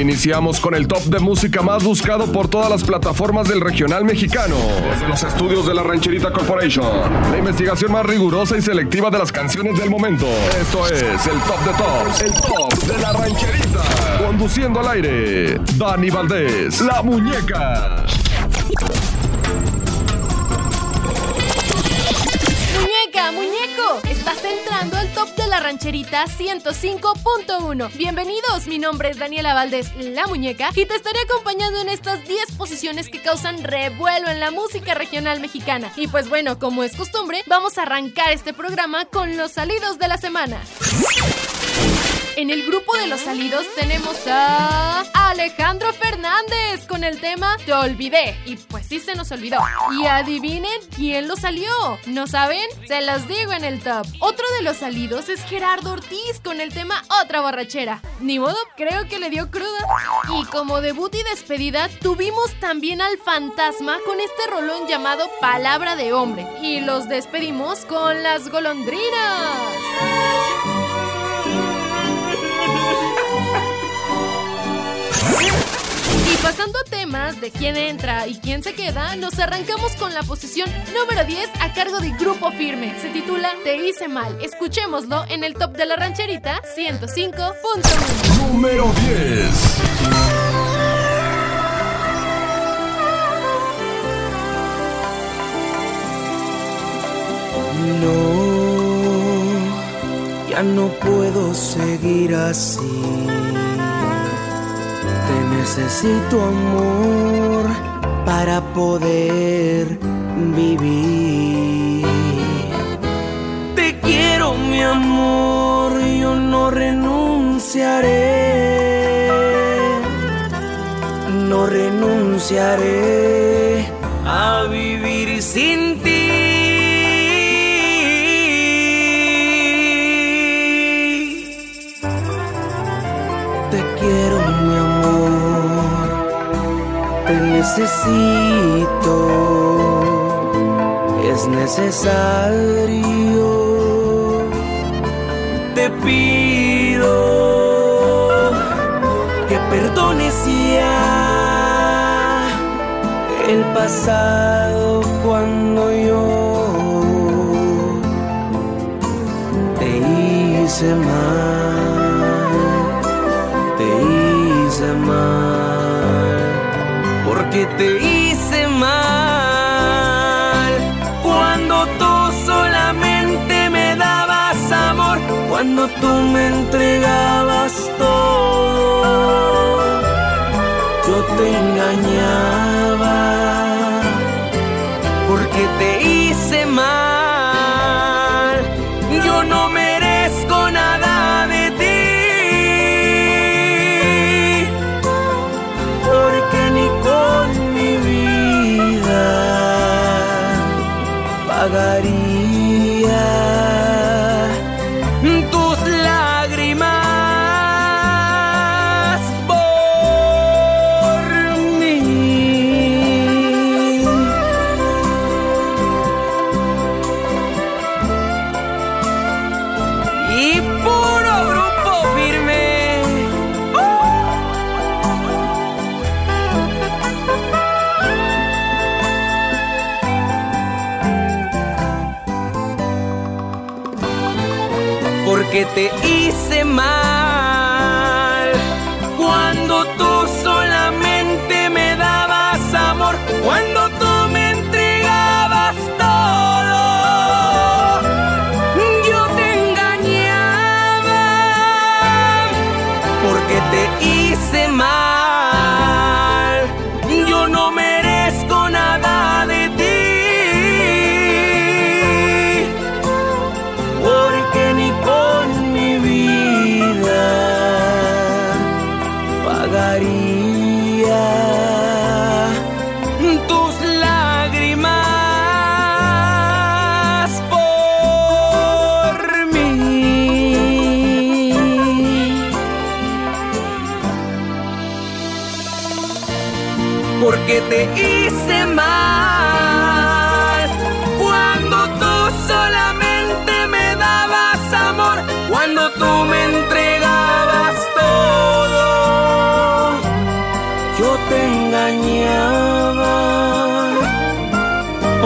Iniciamos con el top de música más buscado por todas las plataformas del regional mexicano. Desde los estudios de la Rancherita Corporation. La investigación más rigurosa y selectiva de las canciones del momento. Esto es el top de tops. El top de la Rancherita. Conduciendo al aire. Dani Valdés. La muñeca. Muñeco, estás entrando al top de la rancherita 105.1. Bienvenidos, mi nombre es Daniela Valdés, la muñeca, y te estaré acompañando en estas 10 posiciones que causan revuelo en la música regional mexicana. Y pues bueno, como es costumbre, vamos a arrancar este programa con los salidos de la semana. En el grupo de los salidos tenemos a Alejandro Fernández con el tema Te olvidé. Y pues sí se nos olvidó. Y adivinen quién lo salió. ¿No saben? Se los digo en el top. Otro de los salidos es Gerardo Ortiz con el tema Otra borrachera. Ni modo, creo que le dio cruda. Y como debut y despedida, tuvimos también al fantasma con este rolón llamado Palabra de Hombre. Y los despedimos con las golondrinas. Y pasando a temas de quién entra y quién se queda, nos arrancamos con la posición número 10 a cargo de Grupo Firme. Se titula Te hice mal. Escuchémoslo en el top de la rancherita 105.1. Número 10. No, ya no puedo seguir así. Necesito amor para poder vivir. Te quiero mi amor, yo no renunciaré. No renunciaré a vivir sin ti. Necesito. Es necesario. Te pido que perdones ya el pasado cuando yo te hice mal, te hice mal. Cuando tú solamente me dabas amor, cuando tú me entregabas todo yo te engañaba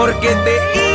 porque te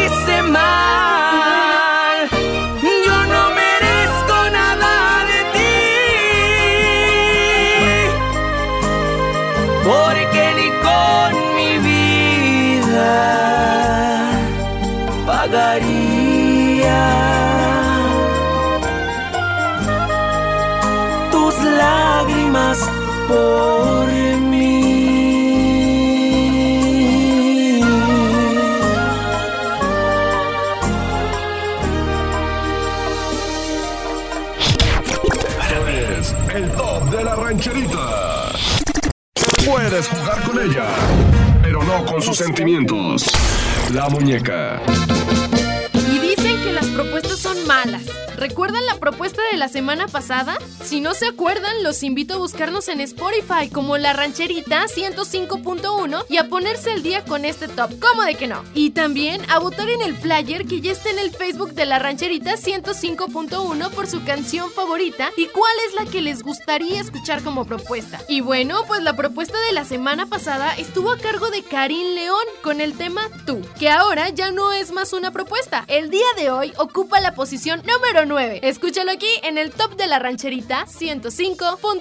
sus sentimientos. La muñeca. Y dicen que las propuestas son malas. ¿Recuerdan la propuesta de la semana pasada? Si no se acuerdan, los invito a buscarnos en Spotify como La Rancherita 105.1 y a ponerse al día con este top. ¿Cómo de que no? Y también a votar en el flyer que ya está en el Facebook de La Rancherita 105.1 por su canción favorita y cuál es la que les gustaría escuchar como propuesta. Y bueno, pues la propuesta de la semana pasada estuvo a cargo de Karim León con el tema Tú, que ahora ya no es más una propuesta. El día de hoy ocupa la posición número 9. Escúchalo aquí en el top de la rancherita 105.1.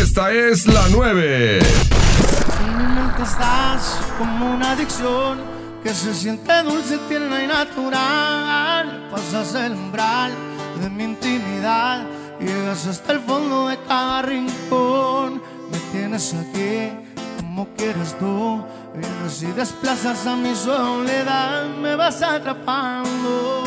Esta es la 9. En mi mente estás como una adicción que se siente dulce, tierna y natural. Pasas el umbral de mi intimidad, llegas hasta el fondo de cada rincón. Me tienes aquí como quieres tú, vienes y desplazas a mi soledad, me vas atrapando.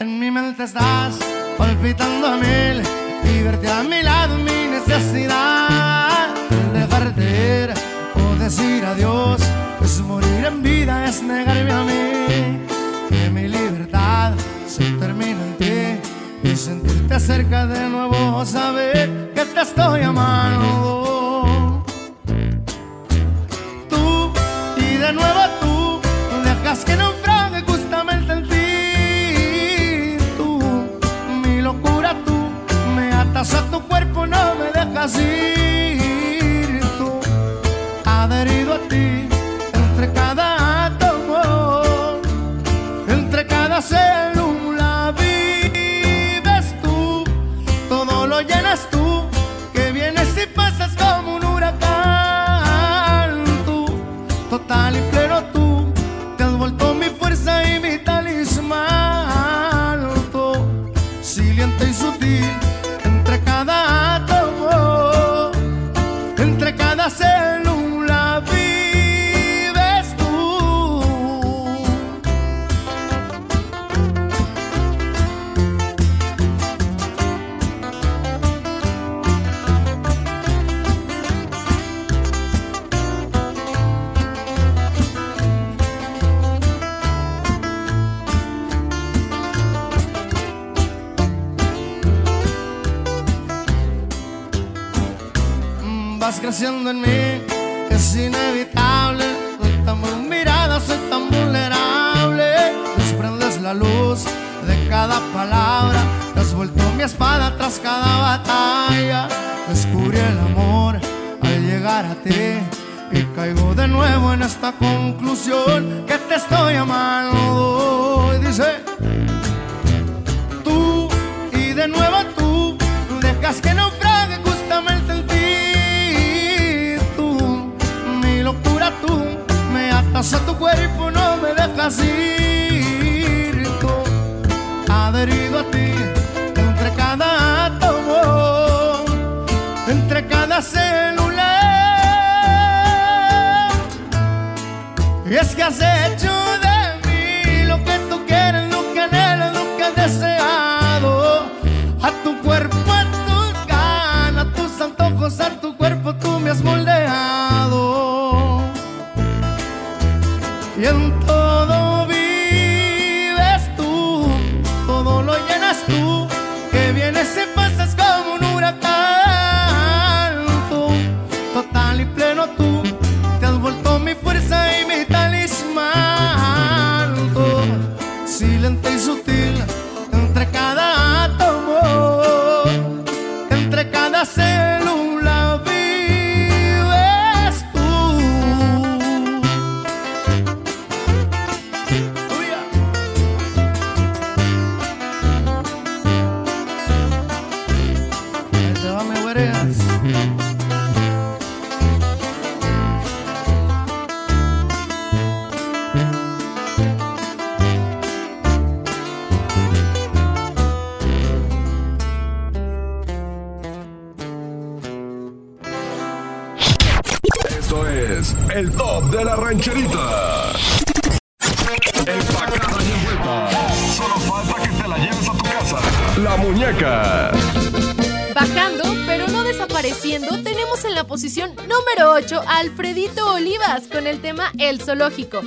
En mi mente estás palpitando a mil y verte a mi lado mi necesidad. Dejarte ir o decir adiós es morir en vida, es negarme a mí. Que mi libertad se termina en ti y sentirte cerca de nuevo, saber que te estoy amando. Tú y de nuevo tú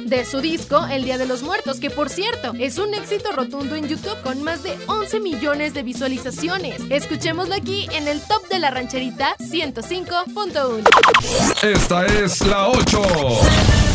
De su disco El Día de los Muertos, que por cierto es un éxito rotundo en YouTube con más de 11 millones de visualizaciones. Escuchémoslo aquí en el top de la rancherita 105.1. Esta es la 8.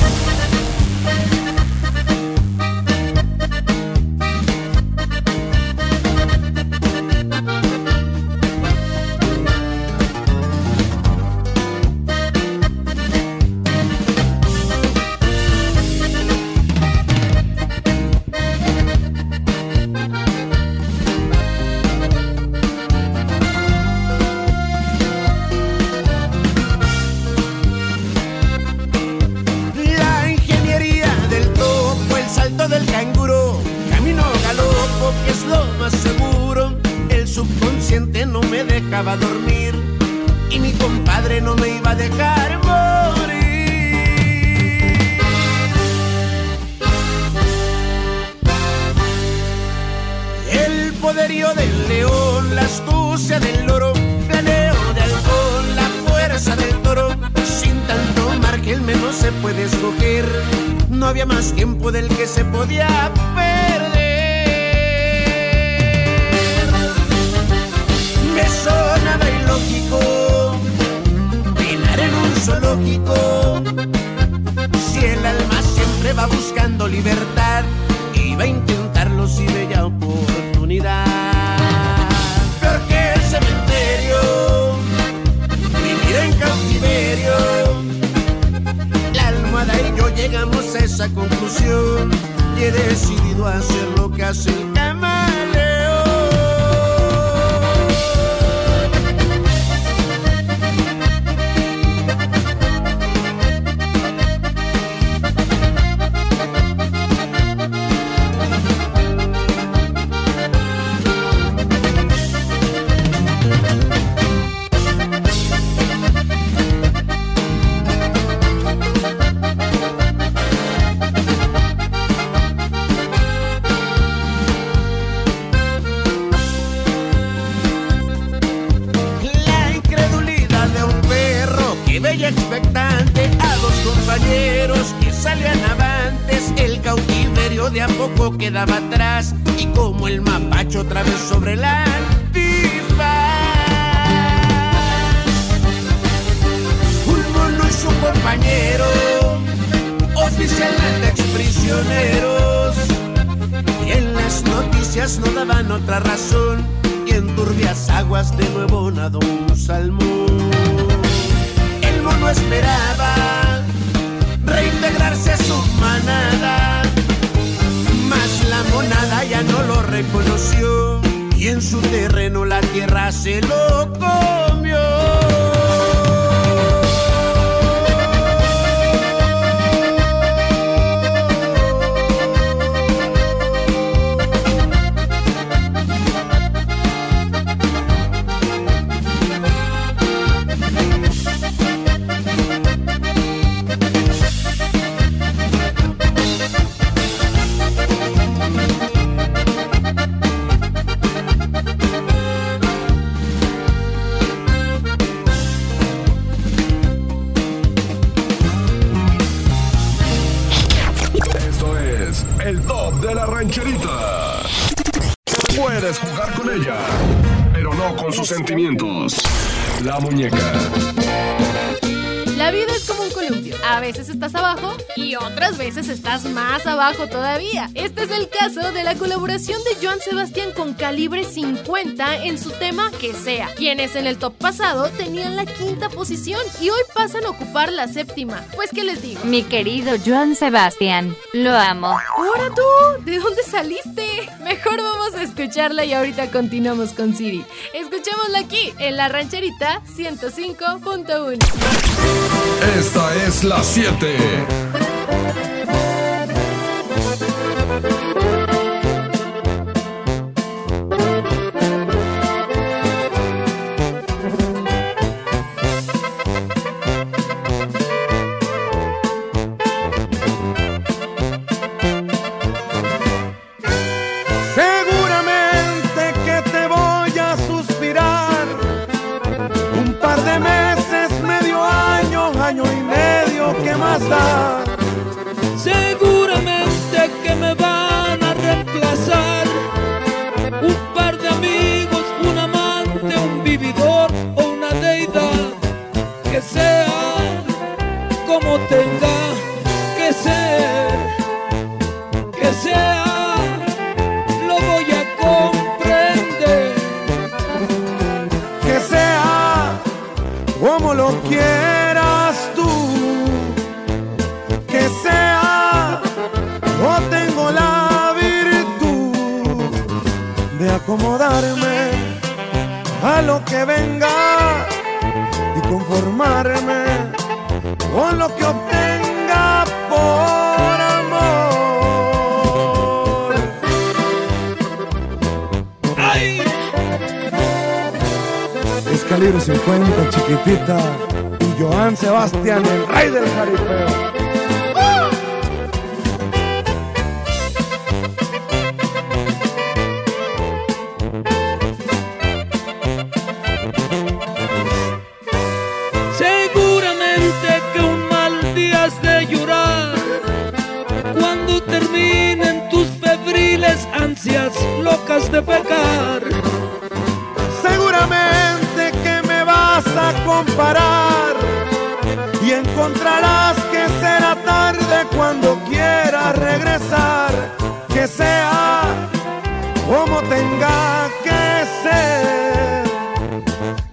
conclusión y he decidido hacer lo que hace Sebastián con calibre 50 en su tema que sea, quienes en el top pasado tenían la quinta posición y hoy pasan a ocupar la séptima. Pues qué les digo. Mi querido Joan Sebastián, lo amo. Ahora tú, ¿de dónde saliste? Mejor vamos a escucharla y ahorita continuamos con Siri. Escuchémosla aquí en la rancherita 105.1. Esta es la 7.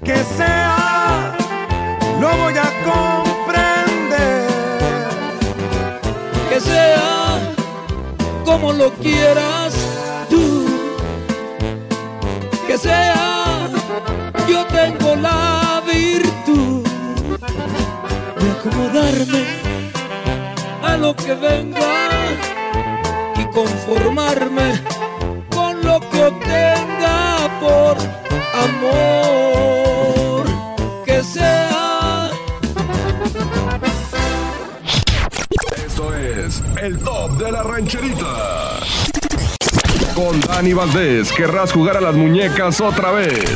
Que sea, lo voy a comprender. Que sea como lo quieras tú. Que sea, yo tengo la virtud de acomodarme a lo que venga y conformarme con lo que obtenga por amor. Con Dani Valdés, querrás jugar a las muñecas otra vez.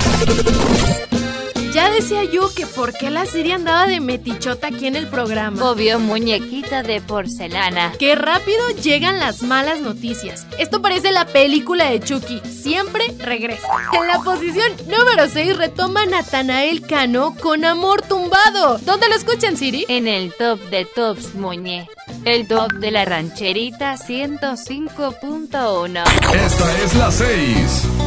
Ya decía yo que por qué la serie andaba de metichota aquí en el programa. Obvio muñequita de porcelana. Qué rápido llegan las malas noticias. Esto parece la película de Chucky. Siempre regresa. En la posición número 6 retoma Natanael Cano con Amor Tumbado. ¿Dónde lo escuchan, Siri? En el top de tops muñe. El top de la rancherita 105.1. Esta es la 6.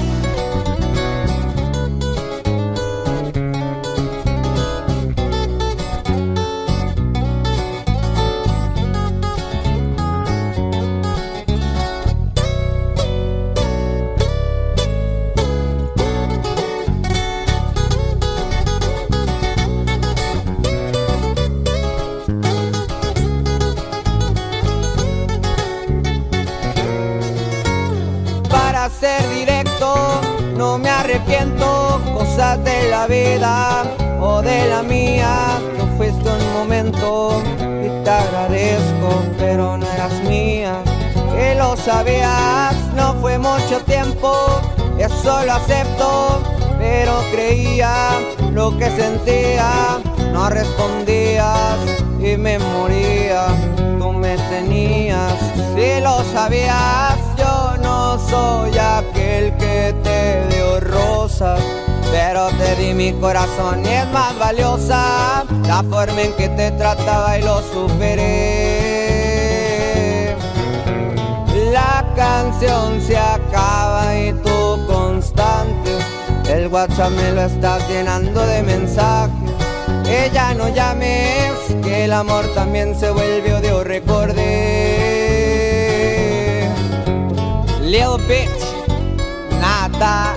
Eso lo acepto, pero creía lo que sentía, no respondías y me moría. Tú me tenías, si lo sabías, yo no soy aquel que te dio rosas. Pero te di mi corazón y es más valiosa la forma en que te trataba y lo superé. La canción se acaba WhatsApp me lo estás llenando de mensajes. Ya no llames, que el amor también se vuelve odio, recordé. Little bitch, nada,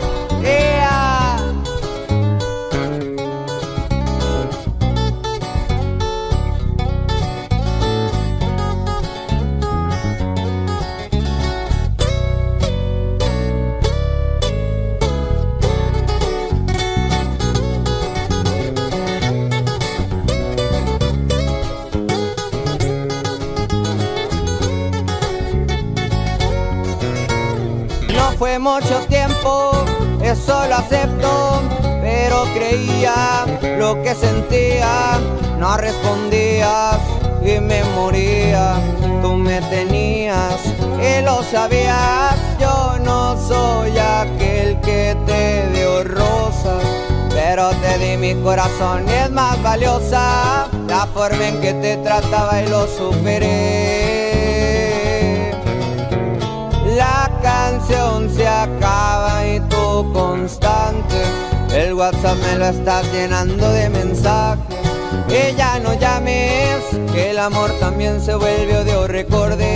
Mucho tiempo, eso lo acepto, pero creía lo que sentía, no respondías y me moría. Tú me tenías y lo sabías. Yo no soy aquel que te dio rosas, pero te di mi corazón y es más valiosa la forma en que te trataba y lo superé. Canción se acaba y tú constante. El WhatsApp me lo estás llenando de mensajes. Y ya no llames, que el amor también se vuelve odio, recordé.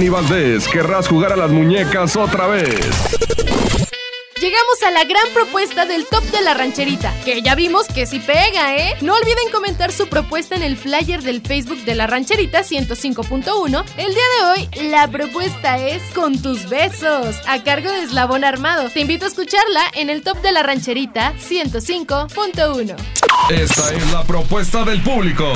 Dani Valdés, querrás jugar a las muñecas otra vez. Llegamos a la gran propuesta del top de la rancherita, que ya vimos que sí pega, ¿eh? No olviden comentar su propuesta en el flyer del Facebook de la rancherita 105.1. El día de hoy, la propuesta es Con tus besos, a cargo de Eslabón Armado. Te invito a escucharla en el top de la rancherita 105.1. Esta es la propuesta del público.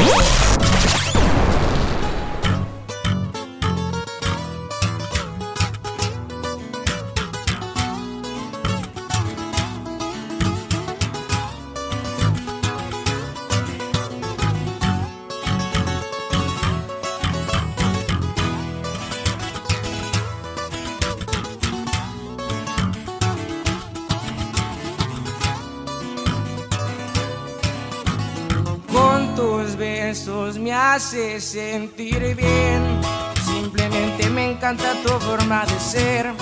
Hace sentir bien. Simplemente me encanta tu forma de ser.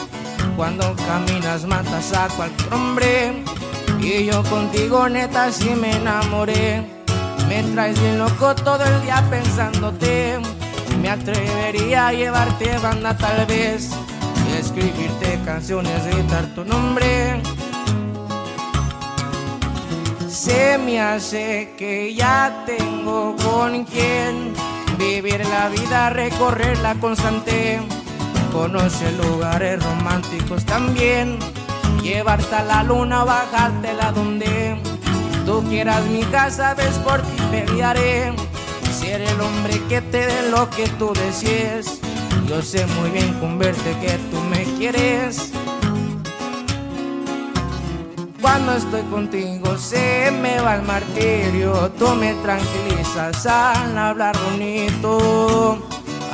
Cuando caminas matas a cualquier hombre. Y yo contigo neta sí me enamoré. Me traes bien loco todo el día pensándote. Me atrevería a llevarte banda tal vez. Y escribirte canciones, gritar tu nombre. Se me hace que ya tengo con quien vivir la vida, recorrerla constante. Conoce lugares románticos también. Llevarte a la luna, bajártela donde tú quieras. Mi casa, ves por ti pelearé. Ser el hombre que te dé lo que tú desees. Yo sé muy bien con verte que tú me quieres. Cuando estoy contigo se me va el martirio, tú me tranquilizas al hablar bonito.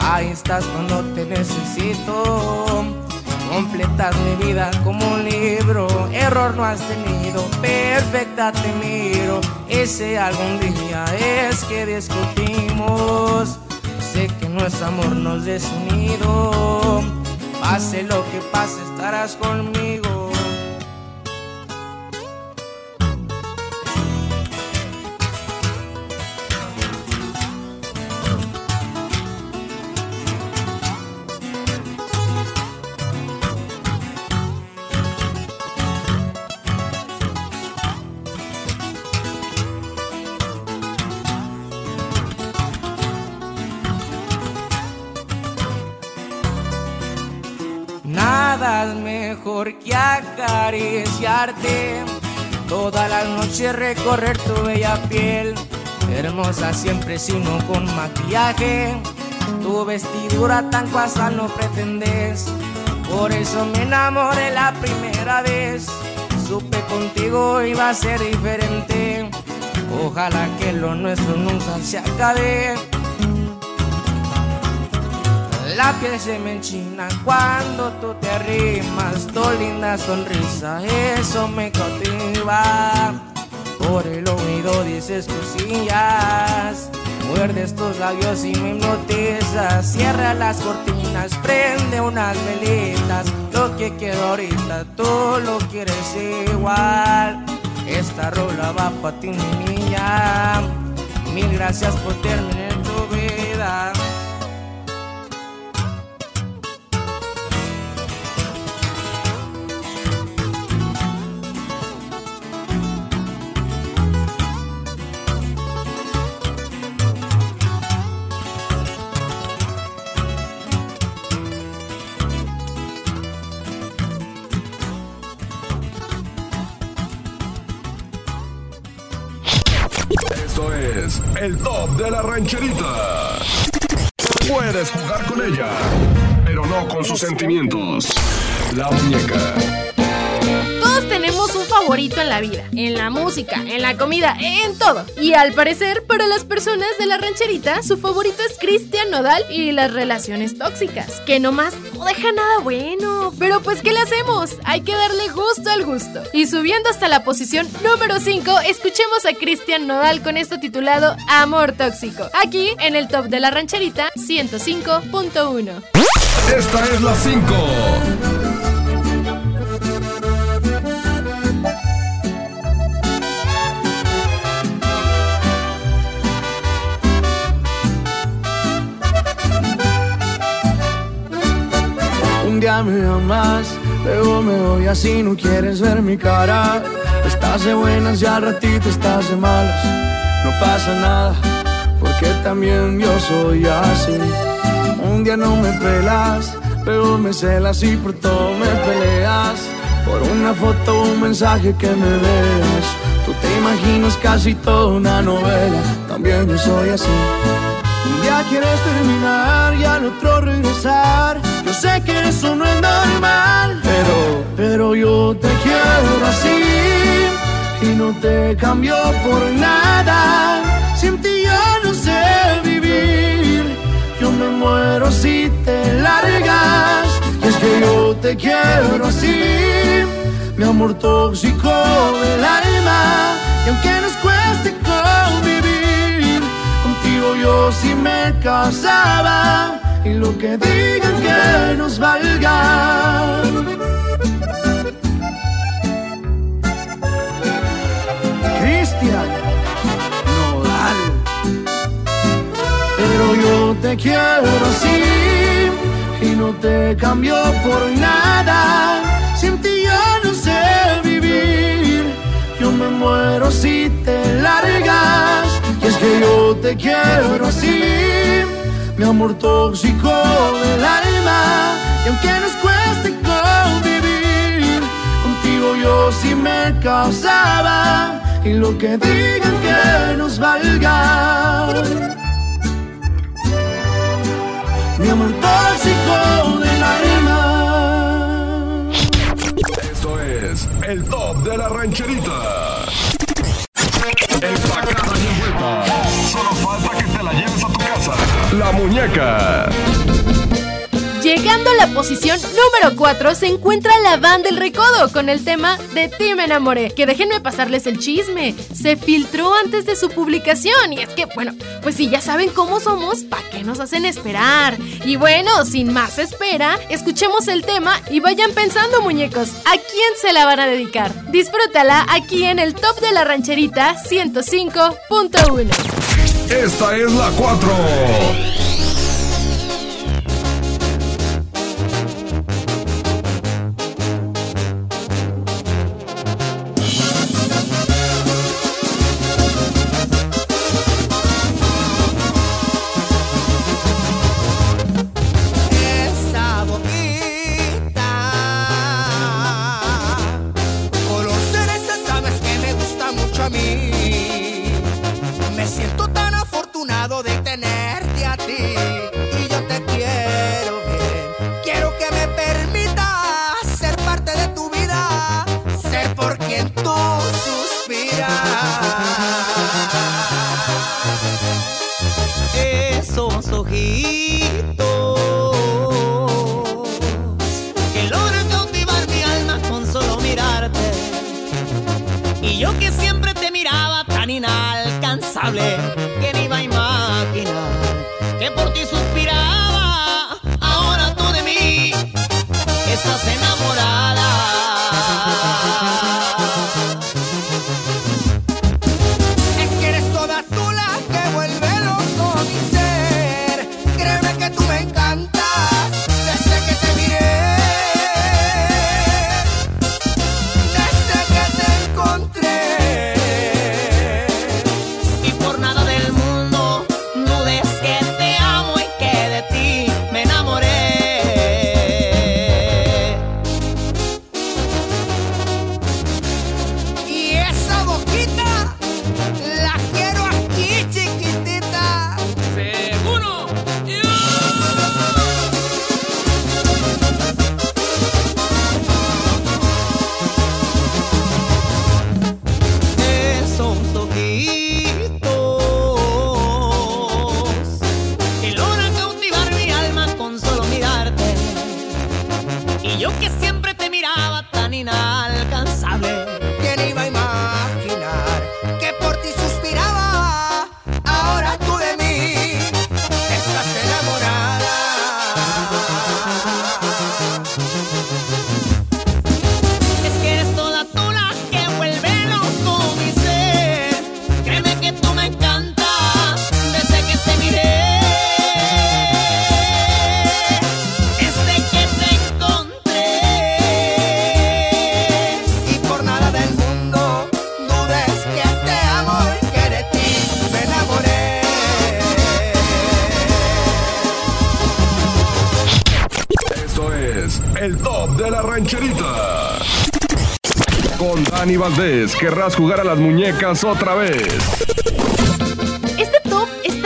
Ahí estás cuando te necesito. Completas mi vida como un libro, error no has tenido, perfecta te miro. Ese algún día es que discutimos. Sé que nuestro amor nos desunido. Pase lo que pase, estarás conmigo. Que acariciarte. Toda la noche recorrer tu bella piel, hermosa siempre sino con maquillaje. Tu vestidura tan cuasa no pretendes, por eso me enamoré la primera vez. Supe contigo iba a ser diferente, ojalá que lo nuestro nunca se acabe. La piel se me enchina cuando tú te arrimas, tu linda sonrisa, eso me cautiva. Por el oído dices cosillas, muerdes tus labios y me hipnotizas. Cierra las cortinas, prende unas velitas. Lo que quiero ahorita, tú lo quieres igual. Esta rola va para ti, niña. Mil gracias por terminar el top de la rancherita. Puedes jugar con ella, pero no con sus sentimientos. La muñeca. Tenemos un favorito en la vida, en la música, en la comida, en todo. Y al parecer, para las personas de la rancherita, su favorito es Cristian Nodal y las relaciones tóxicas, que nomás no deja nada bueno. Pero pues, ¿qué le hacemos? Hay que darle gusto al gusto. Y subiendo hasta la posición número 5, escuchemos a Cristian Nodal con esto titulado Amor Tóxico, aquí en el top de la rancherita 105.1. Esta es la 5. Un día me amas, luego me voy así, no quieres ver mi cara. Estás de buenas y al ratito estás de malas. No pasa nada, porque también yo soy así. Un día no me pelas, luego me celas y por todo me peleas. Por una foto o un mensaje que me veas. Tú te imaginas casi toda una novela, también yo soy así. Un día quieres terminar y al otro regresar. Yo sé que eso no es normal, pero, pero yo te quiero así y no te cambio por nada. Sin ti yo no sé vivir, yo me muero si te largas. Y es que yo te quiero así, mi amor tóxico del alma. Y aunque nos cueste convivir, contigo yo sí me casaba. Y lo que digan que nos valga. Cristian Nodal. Pero yo te quiero así y no te cambio por nada. Sin ti yo no sé vivir, yo me muero si te largas. Y es que yo te quiero así, mi amor tóxico del alma. Y aunque nos cueste convivir, contigo yo sí me casaba. Y lo que digan que nos valga. Mi amor tóxico del alma. Esto es el top de la rancherita. Empacada y envuelta. Solo falta la lleves a tu casa. La muñeca. Llegando a la posición número 4 se encuentra la banda El Recodo con el tema de Ti me enamoré. Que déjenme pasarles el chisme. Se filtró antes de su publicación. Y es que, bueno, pues si ya saben cómo somos, ¿para qué nos hacen esperar? Y bueno, sin más espera, escuchemos el tema y vayan pensando, muñecos, ¿a quién se la van a dedicar? Disfrútala aquí en el top de la rancherita 105.1. Esta es la 4. Valdés, querrás jugar a las muñecas otra vez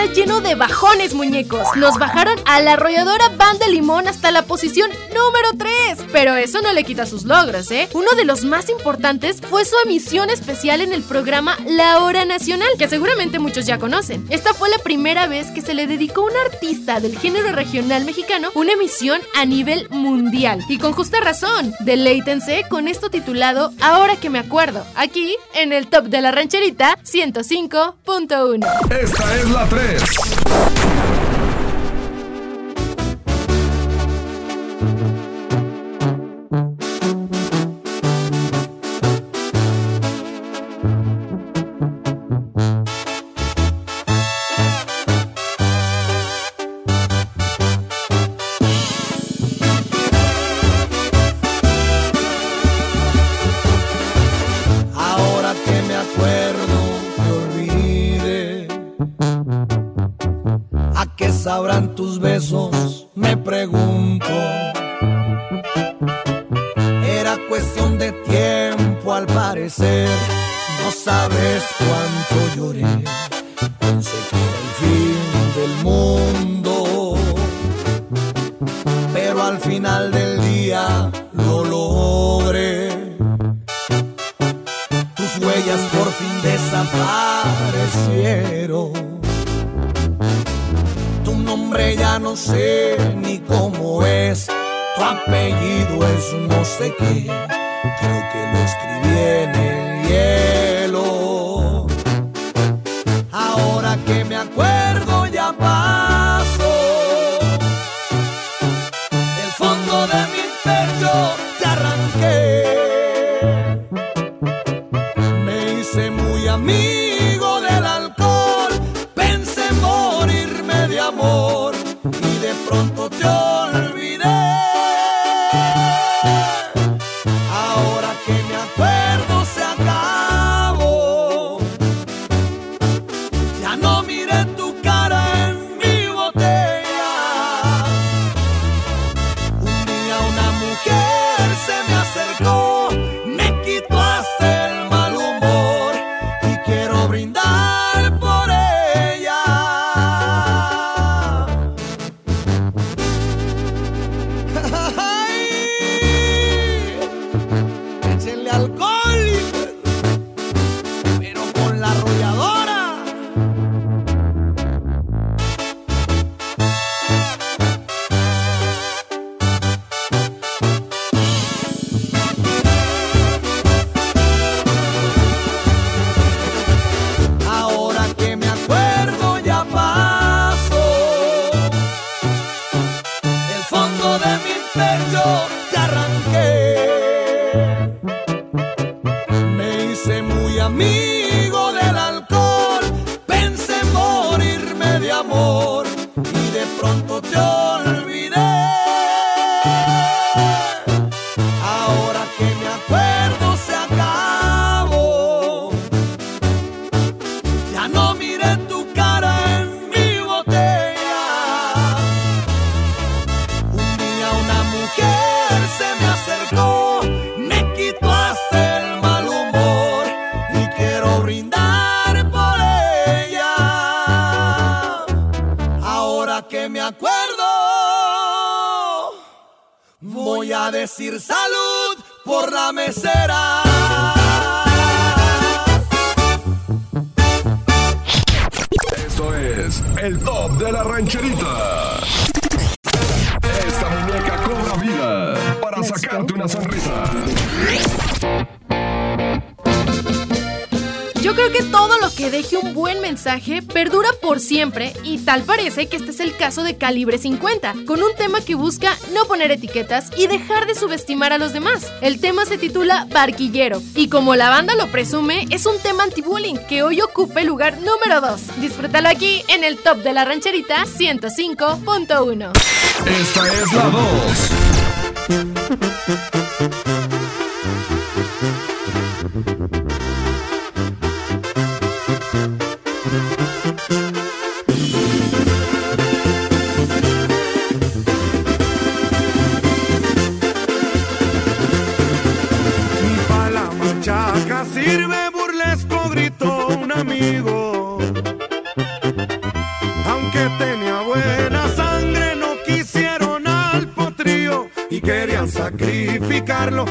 lleno de bajones, muñecos. Nos bajaron a la arrolladora Banda Limón hasta la posición número 3. Pero eso no le quita sus logros, ¿eh? Uno de los más importantes fue su emisión especial en el programa La Hora Nacional, que seguramente muchos ya conocen. Esta fue la primera vez que se le dedicó a un artista del género regional mexicano una emisión a nivel mundial. Y con justa razón, deleítense con esto titulado Ahora que me acuerdo, aquí en el top de la rancherita 105.1. Esta es la 3. Tus me pregunto. Era cuestión de tiempo al parecer, no sabes cuánto lloré. parece que este es el caso de Calibre 50, con un tema que busca no poner etiquetas y dejar de subestimar a los demás. El tema se titula Barquillero y como la banda lo presume, es un tema anti-bullying que hoy ocupa el lugar número 2. Disfrútalo aquí en el top de la rancherita 105.1. Esta es la voz. Aunque tenía buena sangre, no quisieron al potrío y querían sacrificarlo.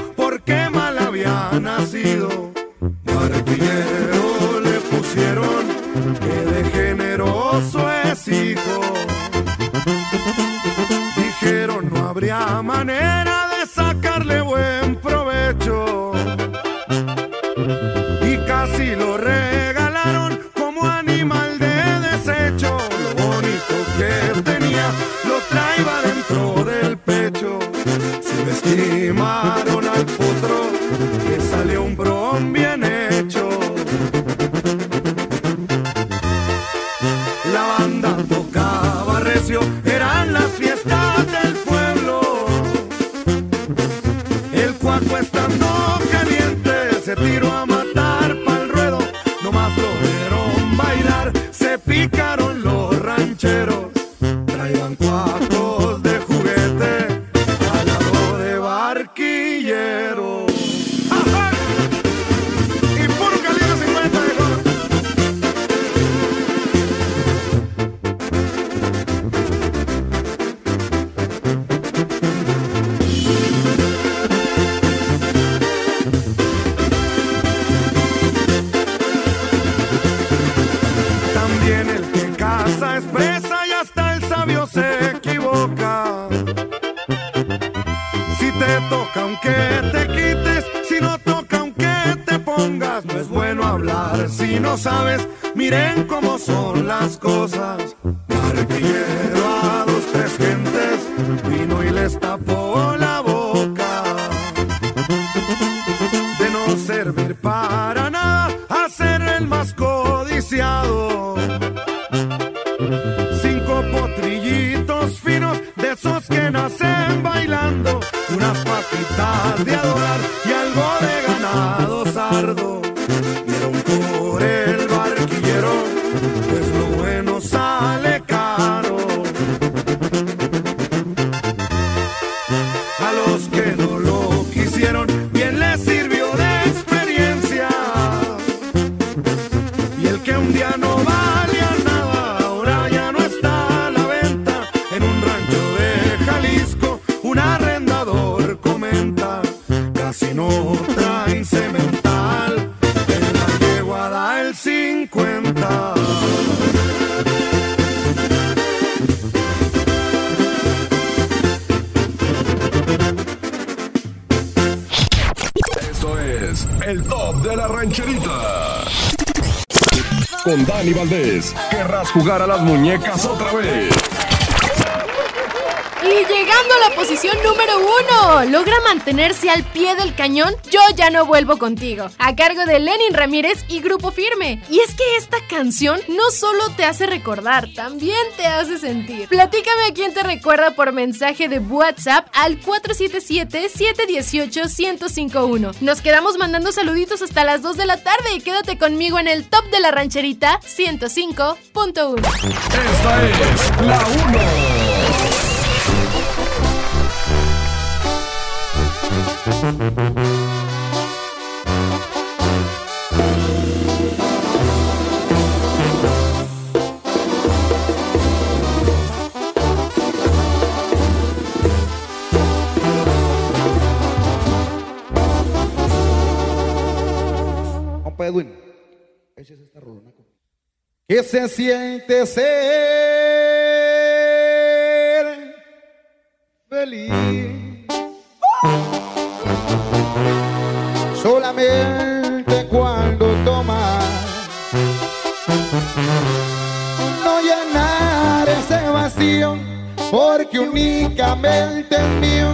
porque un día no vale. Dani ¿Querrás jugar a las muñecas otra vez? La posición número uno, logra mantenerse al pie del cañón Yo ya no vuelvo contigo, a cargo de Lenin Ramírez y Grupo Firme. Y es que esta canción no solo te hace recordar, también te hace sentir. Platícame a quién te recuerda por mensaje de WhatsApp al 477-718-1051. Nos quedamos mandando saluditos hasta las 2 de la tarde y quédate conmigo en el top de la rancherita 105.1. Esta es la 1. Edwin. ¿Qué se siente ser feliz? Solamente cuando tomas no llenar ese vacío porque únicamente es mío,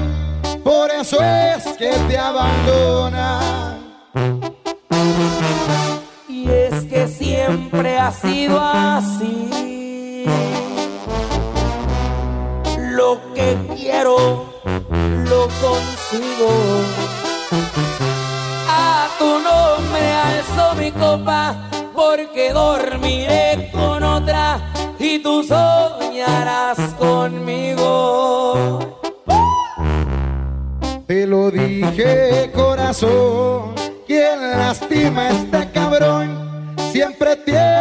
por eso es que te abandona. Y es que siempre ha sido así. Lo que quiero, consigo. A tu nombre alzo mi copa, porque dormiré con otra y tú soñarás conmigo. Te lo dije, corazón quien lastima este cabrón siempre tiene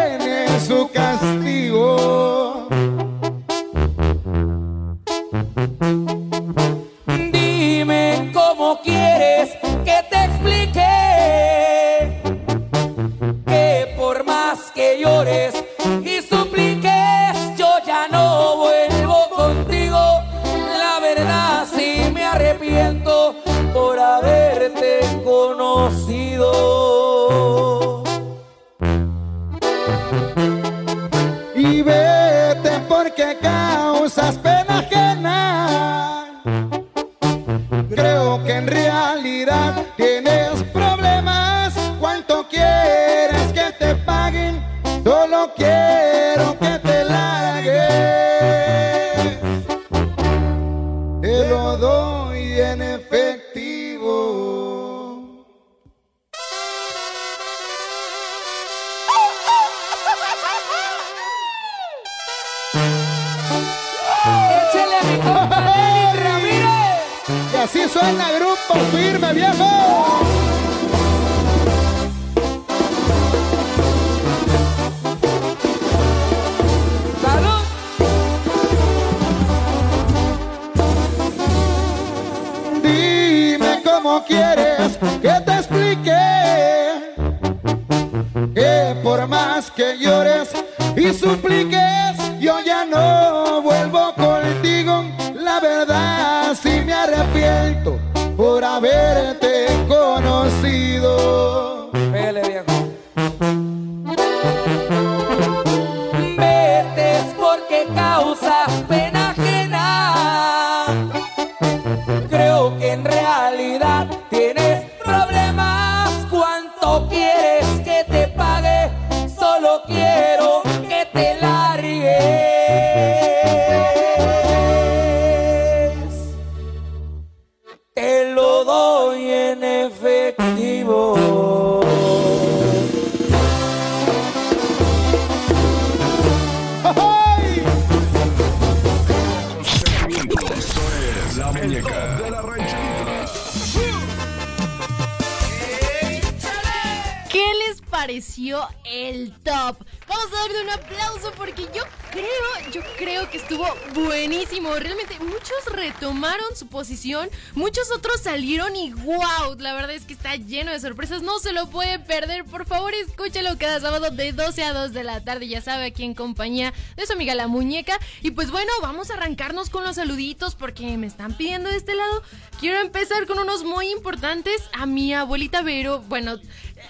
porque yo creo, yo creo que estuvo buenísimo. Realmente muchos retomaron su posición, muchos otros salieron y wow, la verdad es que está lleno de sorpresas. No se lo puede perder. Por favor, escúchalo cada sábado de 12 a 2 de la tarde. Ya sabe, aquí en compañía de su amiga la muñeca. Y pues bueno, vamos a arrancarnos con los saluditos porque me están pidiendo de este lado. Quiero empezar con unos muy importantes. A mi abuelita Vero, bueno,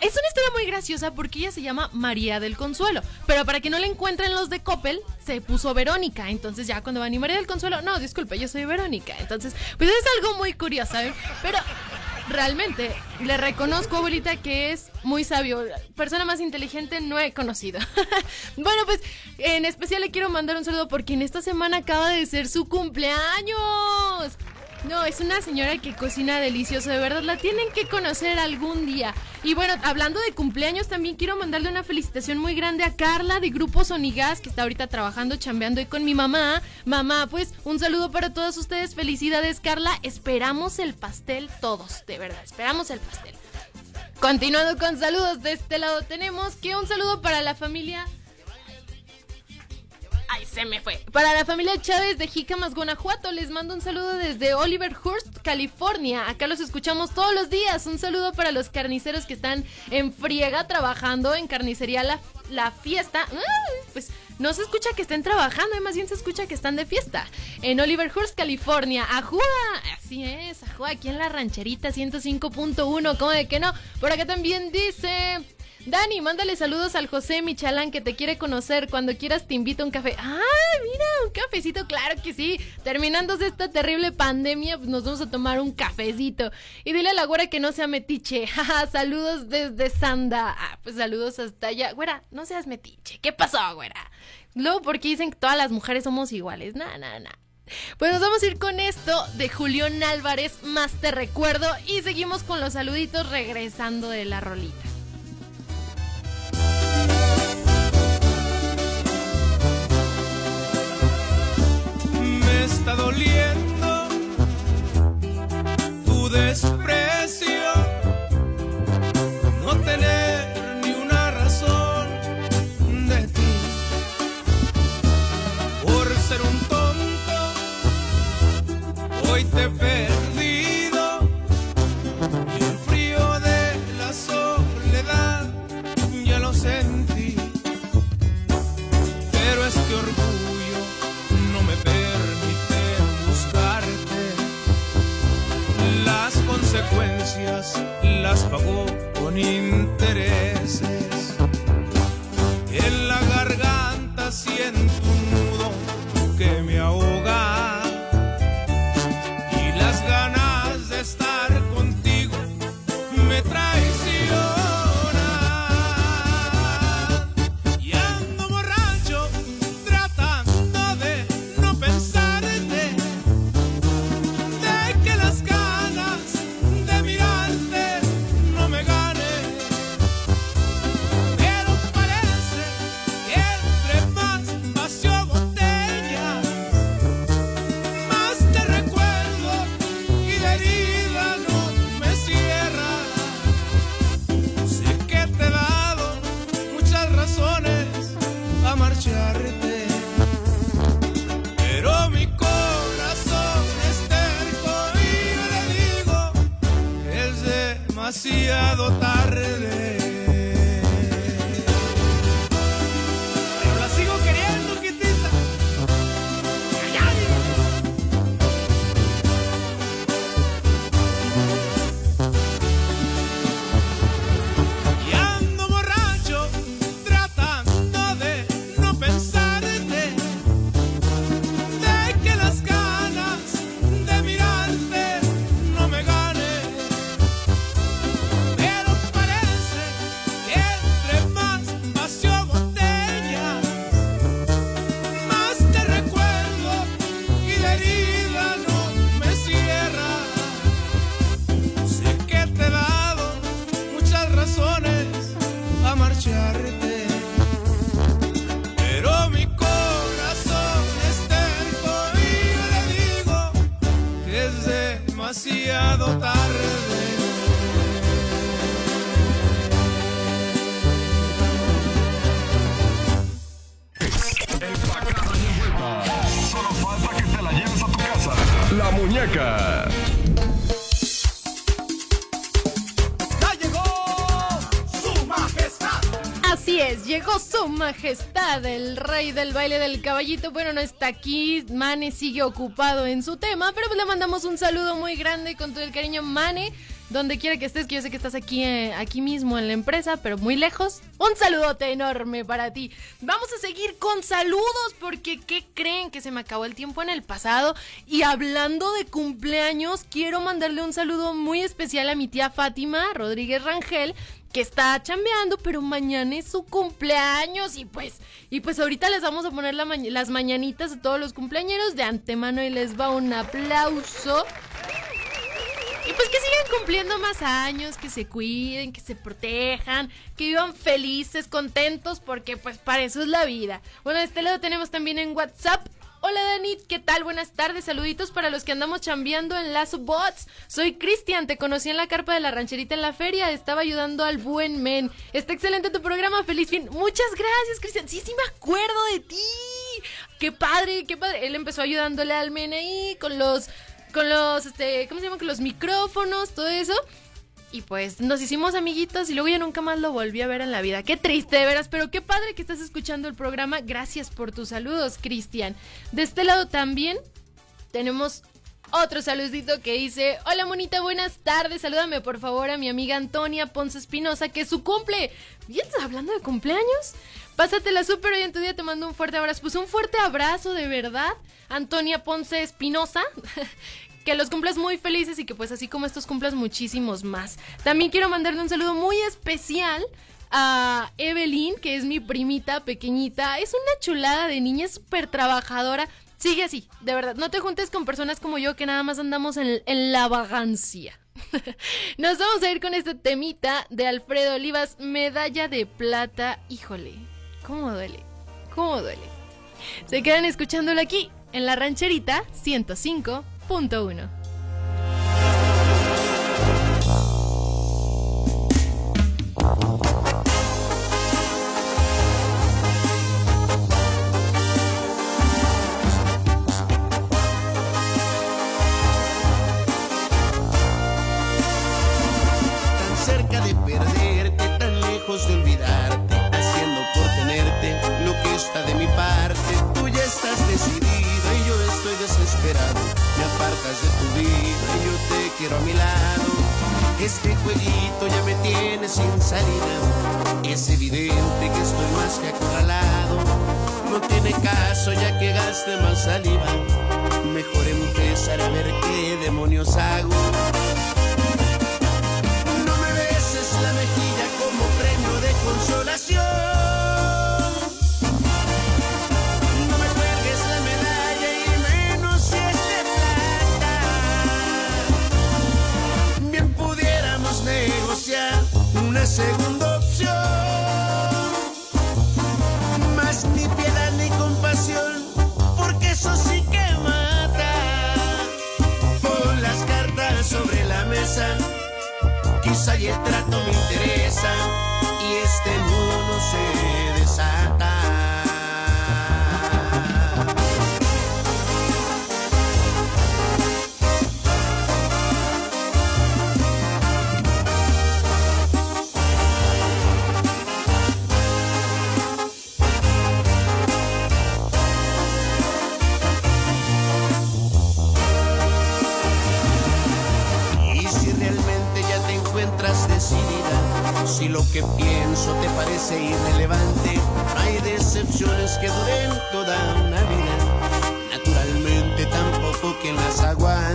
Es una historia muy graciosa porque ella se llama María del Consuelo. Pero para que no la encuentren los de Coppel, se puso Verónica. Entonces ya cuando van y María del Consuelo, no, disculpe, yo soy Verónica. Entonces, pues es algo muy curioso, ¿eh? Pero realmente le reconozco, abuelita, que es muy sabio. Persona más inteligente no he conocido. bueno, pues en especial le quiero mandar un saludo porque en esta semana acaba de ser su cumpleaños. No, es una señora que cocina delicioso, de verdad, la tienen que conocer algún día. Y bueno, hablando de cumpleaños, también quiero mandarle una felicitación muy grande a Carla de Grupo Sonigas, que está ahorita trabajando, chambeando y con mi mamá. Mamá, pues un saludo para todos ustedes, felicidades Carla, esperamos el pastel todos, de verdad, esperamos el pastel. Continuando con saludos de este lado, tenemos que un saludo para la familia Ay, se me fue. Para la familia Chávez de Jicamas, Guanajuato, les mando un saludo desde Oliver Hurst, California. Acá los escuchamos todos los días. Un saludo para los carniceros que están en friega trabajando en carnicería La, la Fiesta. pues no se escucha que estén trabajando, más bien se escucha que están de fiesta. En Oliver Hurst, California. ¡Ajúa! Así es, ajúa, aquí en la rancherita 105.1. ¿Cómo de que no? Por acá también dice... Dani, mándale saludos al José Michalán que te quiere conocer. Cuando quieras te invito a un café. ¡Ah, mira! Un cafecito, claro que sí. Terminándose esta terrible pandemia, pues nos vamos a tomar un cafecito. Y dile a la güera que no sea metiche. Saludos desde Sanda. Ah, pues saludos hasta allá. Güera, no seas metiche. ¿Qué pasó, güera? Luego, porque dicen que todas las mujeres somos iguales. Nah, nah, nah. Pues nos vamos a ir con esto de Julián Álvarez, más te recuerdo. Y seguimos con los saluditos regresando de la rolita. Está doliendo tu desprecio, no tener La muñeca. ¡Ya llegó su majestad! Así es, llegó su majestad, el rey del baile del caballito. Bueno, no está aquí, Mane sigue ocupado en su tema, pero pues le mandamos un saludo muy grande con todo el cariño. Mane, donde quiera que estés, que yo sé que estás aquí, eh, aquí mismo en la empresa, pero muy lejos. Un saludote enorme para ti. Vamos a seguir con saludos porque ¿qué creen? Que se me acabó el tiempo en el pasado. Y hablando de cumpleaños, quiero mandarle un saludo muy especial a mi tía Fátima Rodríguez Rangel, que está chambeando, pero mañana es su cumpleaños y pues y pues ahorita les vamos a poner las mañanitas de todos los cumpleañeros de antemano y les va un aplauso. Y pues que sigan cumpliendo más años, que se cuiden, que se protejan, que vivan felices, contentos, porque pues para eso es la vida. Bueno, de este lado tenemos también en WhatsApp. Hola Dani, ¿qué tal? Buenas tardes, saluditos para los que andamos chambeando en las bots. Soy Cristian, te conocí en la carpa de la rancherita en la feria, estaba ayudando al buen men. Está excelente tu programa, feliz fin. Muchas gracias, Cristian. Sí, sí me acuerdo de ti. Qué padre, qué padre. Él empezó ayudándole al men ahí con los con los, este, ¿cómo se llama? Con los micrófonos, todo eso. Y pues nos hicimos amiguitos y luego ya nunca más lo volví a ver en la vida. Qué triste, de veras, pero qué padre que estás escuchando el programa. Gracias por tus saludos, Cristian. De este lado también tenemos otro saludito que dice, hola monita, buenas tardes, salúdame por favor a mi amiga Antonia Ponce Espinosa, que es su cumple. ¿Bien estás hablando de cumpleaños? Pásatela súper hoy en tu día, te mando un fuerte abrazo. Pues un fuerte abrazo, de verdad. Antonia Ponce Espinosa. que los cumplas muy felices y que pues así como estos cumplas muchísimos más. También quiero mandarle un saludo muy especial a Evelyn, que es mi primita pequeñita. Es una chulada de niña, súper trabajadora. Sigue así, de verdad. No te juntes con personas como yo que nada más andamos en, en la vagancia. Nos vamos a ir con este temita de Alfredo Olivas, medalla de plata. Híjole, ¿cómo duele? ¿Cómo duele? Se quedan escuchándolo aquí, en la rancherita 105.1. tan quiero a mi lado. Este jueguito ya me tiene sin salida. Es evidente que estoy más que acorralado. No tiene caso ya que gaste más saliva. Mejor empezar a ver qué demonios hago. Y el trato me interesa que pienso te parece irrelevante, hay decepciones que duren toda una vida. Naturalmente tampoco quien las aguante.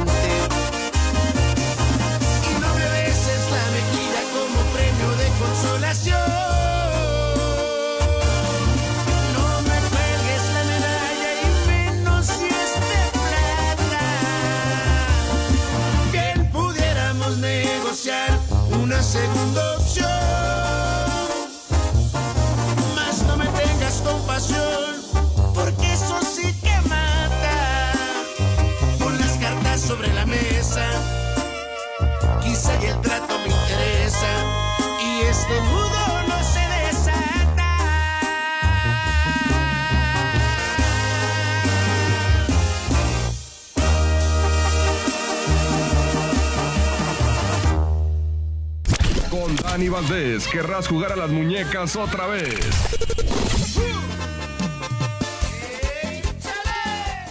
Dani Valdés, querrás jugar a las muñecas otra vez.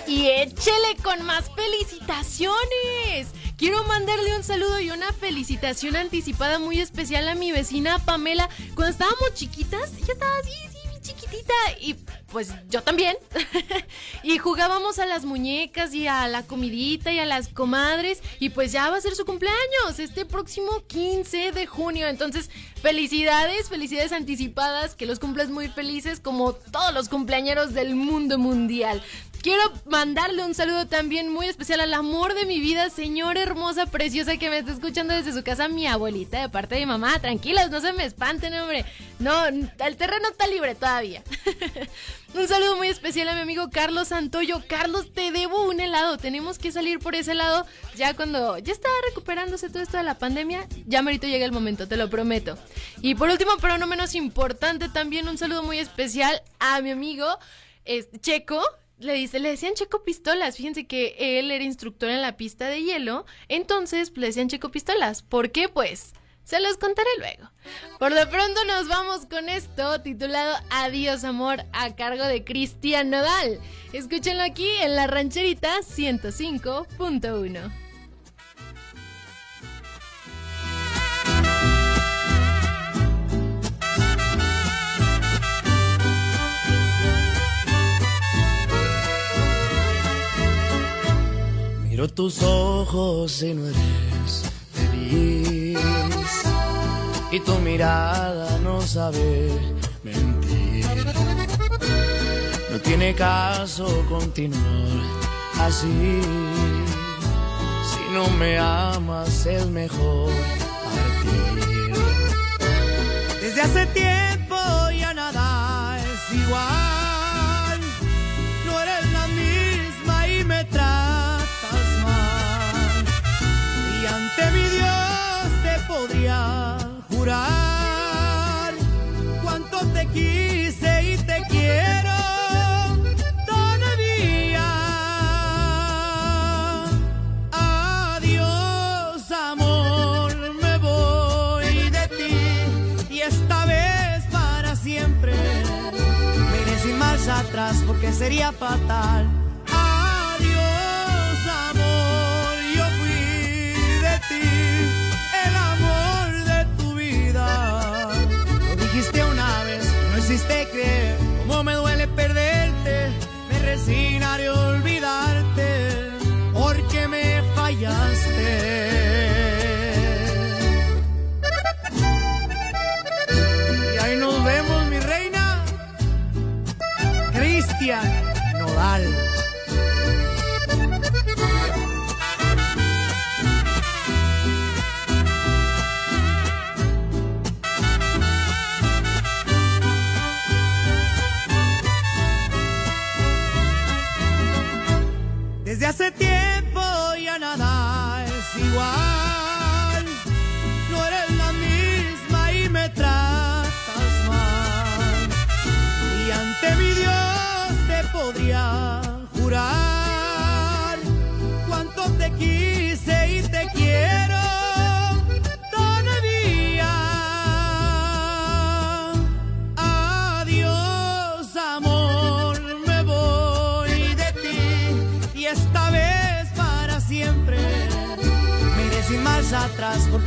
Y échele con más felicitaciones. Quiero mandarle un saludo y una felicitación anticipada muy especial a mi vecina Pamela. Cuando estábamos chiquitas, ella estaba así, sí, bien chiquitita. Y pues yo también. y jugábamos a las muñecas y a la comidita y a las comadres. Y pues ya va a ser su cumpleaños, este próximo 15 de junio. Entonces, felicidades, felicidades anticipadas, que los cumples muy felices como todos los cumpleañeros del mundo mundial. Quiero mandarle un saludo también muy especial al amor de mi vida, señora hermosa, preciosa que me está escuchando desde su casa, mi abuelita, de parte de mi mamá. Tranquilos, no se me espanten, hombre. No, el terreno está libre todavía. un saludo muy especial a mi amigo Carlos Santoyo. Carlos, te debo un helado. Tenemos que salir por ese lado ya cuando ya está recuperándose todo esto de la pandemia. Ya merito llega el momento, te lo prometo. Y por último, pero no menos importante, también un saludo muy especial a mi amigo Checo le dice, le decían Checo Pistolas. Fíjense que él era instructor en la pista de hielo. Entonces, le decían Checo Pistolas. ¿Por qué? Pues, se los contaré luego. Por lo pronto nos vamos con esto titulado Adiós Amor a cargo de Cristian Nodal. Escúchenlo aquí en la rancherita 105.1. Miro tus ojos y no eres feliz. Y tu mirada no sabe mentir. No tiene caso continuar así. Si no me amas es mejor partir. Desde hace tiempo ya nada es igual. Porque sería fatal.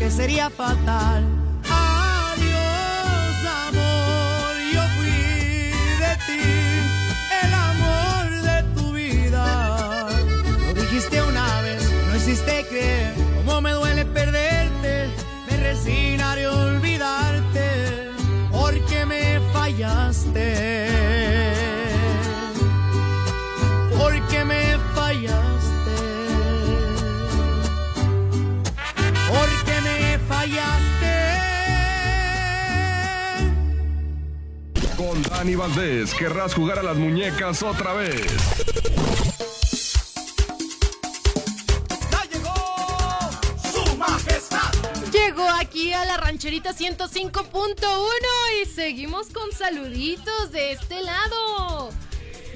Sería fatal. Dani Valdés, querrás jugar a las muñecas otra vez. ¡Su majestad! Llegó aquí a la rancherita 105.1 y seguimos con saluditos de este lado.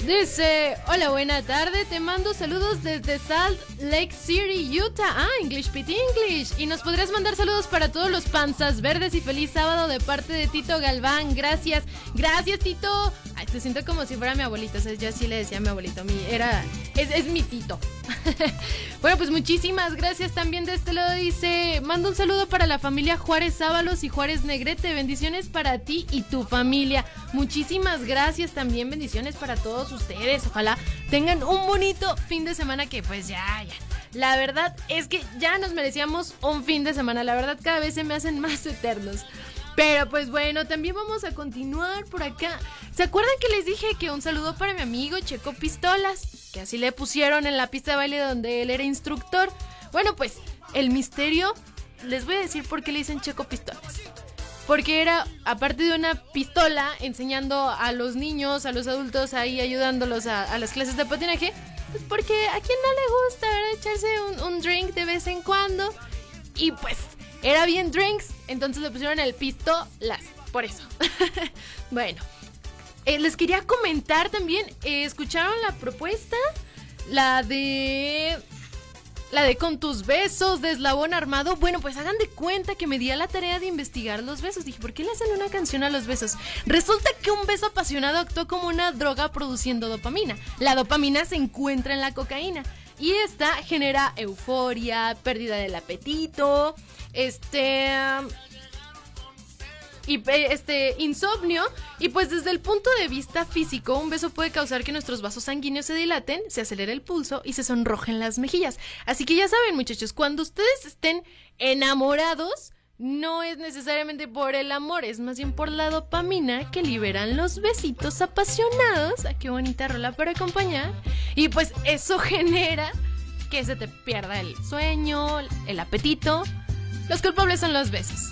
Dice, hola, buena tarde, te mando saludos desde Salt Lake City, Utah. Ah, English Pit English. Y nos podrías mandar saludos para todos los panzas verdes y feliz sábado de parte de Tito Galván. Gracias, gracias Tito. Ay, te siento como si fuera mi abuelito, o sea, yo así le decía a mi abuelito, mi, era Es, es mi tito. bueno, pues muchísimas gracias también de este lado. Dice, mando un saludo para la familia Juárez Ábalos y Juárez Negrete. Bendiciones para ti y tu familia. Muchísimas gracias también. Bendiciones para todos ustedes. Ojalá tengan un bonito fin de semana que pues ya, ya. La verdad es que ya nos merecíamos un fin de semana. La verdad cada vez se me hacen más eternos. Pero pues bueno, también vamos a continuar por acá. ¿Se acuerdan que les dije que un saludo para mi amigo Checo Pistolas? Que así le pusieron en la pista de baile donde él era instructor. Bueno, pues el misterio, les voy a decir por qué le dicen Checo Pistolas. Porque era, aparte de una pistola, enseñando a los niños, a los adultos ahí, ayudándolos a, las clases de patinaje. Pues porque a quien no le gusta ¿verdad? echarse un, un drink de vez en cuando. Y pues era bien drinks, entonces le pusieron el pistolas. Por eso. bueno, eh, les quería comentar también. eh, ¿Escucharon la propuesta? La de. La de con tus besos de eslabón armado. Bueno, pues hagan de cuenta que me di a la tarea de investigar los besos. Dije, ¿por qué le hacen una canción a los besos? Resulta que un beso apasionado actuó como una droga produciendo dopamina. La dopamina se encuentra en la cocaína. Y esta genera euforia, pérdida del apetito, este y pe- este insomnio y pues desde el punto de vista físico un beso puede causar que nuestros vasos sanguíneos se dilaten, se acelere el pulso y se sonrojen las mejillas. Así que ya saben muchachos, cuando ustedes estén enamorados no es necesariamente por el amor, es más bien por la dopamina que liberan los besitos apasionados. Ah, qué bonita rola para acompañar. Y pues eso genera que se te pierda el sueño, el apetito. Los culpables son los besos.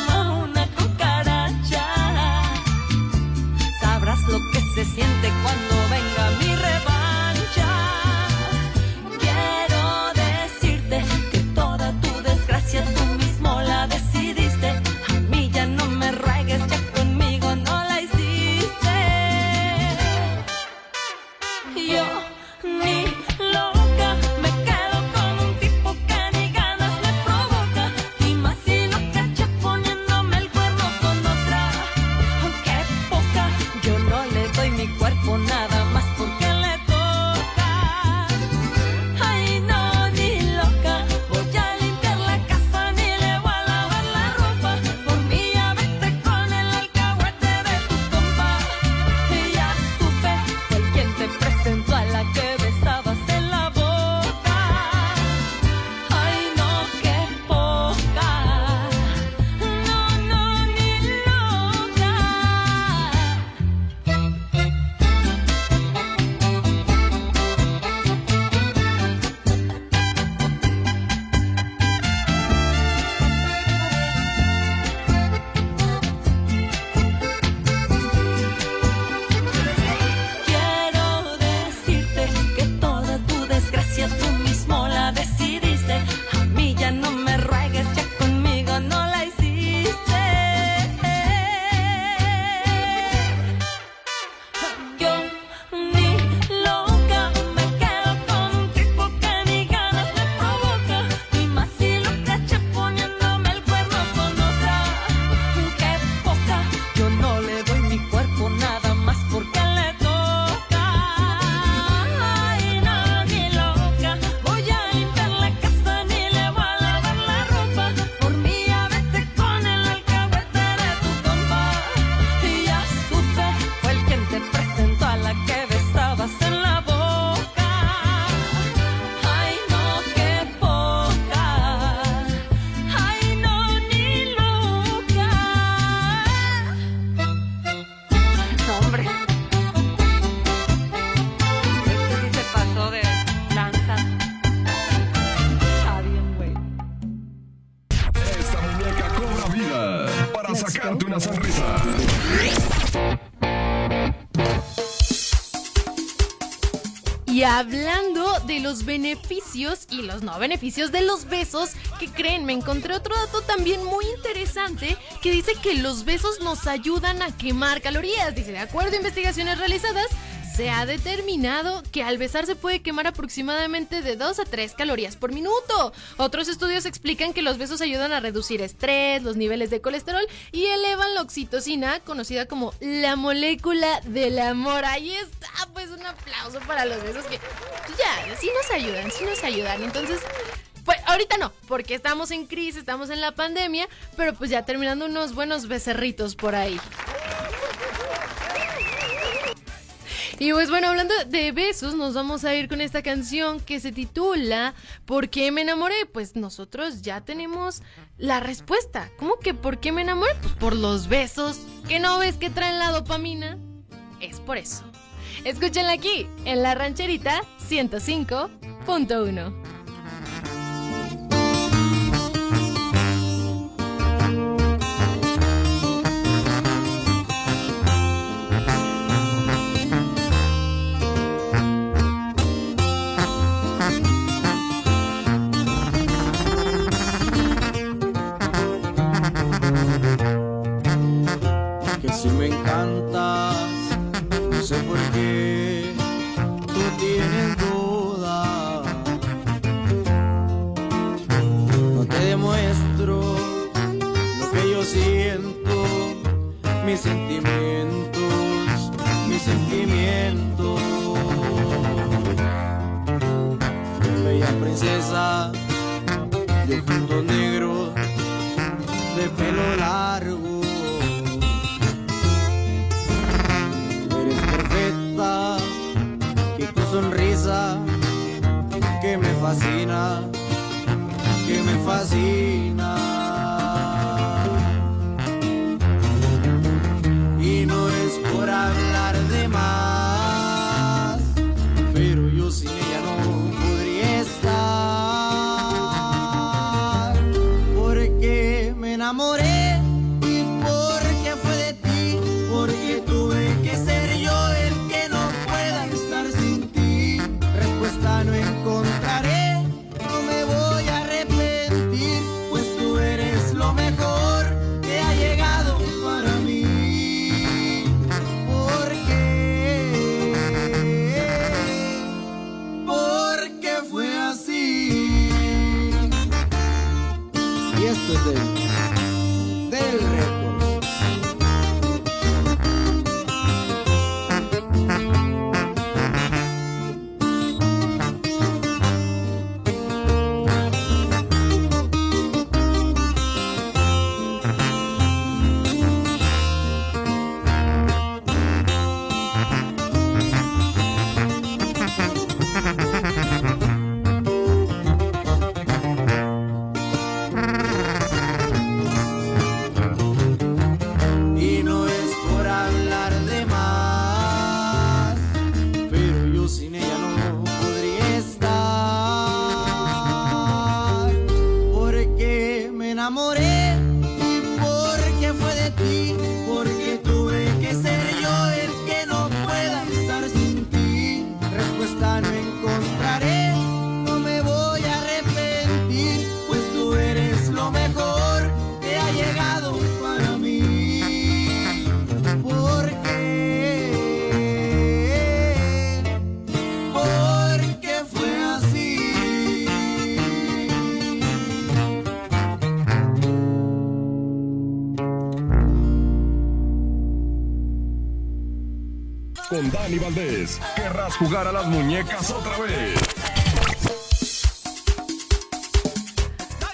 lo que una sonrisa. Y hablando de los beneficios y los no beneficios de los besos, que creen, me encontré otro dato también muy interesante que dice que los besos nos ayudan a quemar calorías. Dice, de acuerdo a investigaciones realizadas, se ha determinado que al besar se puede quemar aproximadamente de 2 a 3 calorías por minuto. Otros estudios explican que los besos ayudan a reducir estrés, los niveles de colesterol y elevan la oxitocina, conocida como la molécula del amor. Ahí está, pues un aplauso para los besos que ya, sí nos ayudan, sí nos ayudan. Entonces, pues ahorita no, porque estamos en crisis, estamos en la pandemia, pero pues ya terminando unos buenos becerritos por ahí. Y pues bueno, hablando de besos, nos vamos a ir con esta canción que se titula ¿Por qué me enamoré? Pues nosotros ya tenemos la respuesta. ¿Cómo que por qué me enamoré? Pues por los besos. ¿Que no ves que traen la dopamina? Es por eso. Escúchenla aquí, en la rancherita 105.1. me encantas, no sé por qué tú tienes duda. No te demuestro lo que yo siento, mis sentimientos, mis sentimientos. Bella princesa de ojitos negros, de pelo largo. Fascina, que me fascina. Dani Valdés, querrás jugar a las muñecas otra vez.